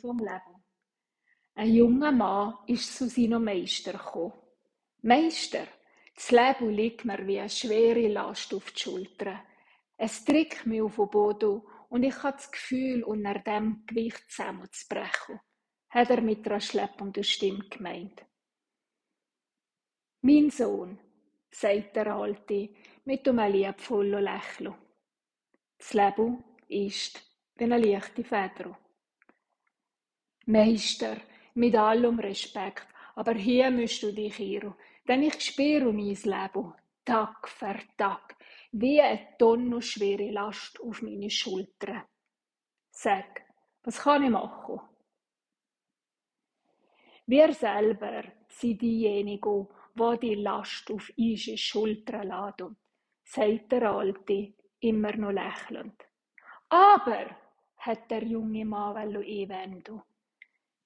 vom Leben. Ein junger Mann ist zu seinem Meister gekommen. Meister, das Leben liegt mir wie eine schwere Last auf die Schultern. Es drückt mich auf den Boden und ich habe das Gefühl, unter dem Gewicht zusammenzubrechen, hat er mit einer schleppenden Stimme gemeint. Mein Sohn, sagt der Alte mit einem liebvollen Lächeln. Das Leben ist wie eine leichte Feder. Meister, mit allem Respekt, aber hier musst du dich irren, denn ich spüre mein Leben, Tag für Tag, wie eine tonnenschwere Last auf meine Schultern. Sag, was kann ich machen? Wir selber sind diejenigen, die die Last auf unsere Schultern laden, sagt der Alte, immer noch lächelnd. Aber, hat der junge Mann einwenden.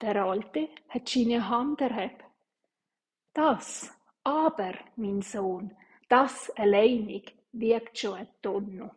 Der Alte hat seine Hand erhebt. Das, aber, mein Sohn, das alleinig wiegt schon eine Tonne.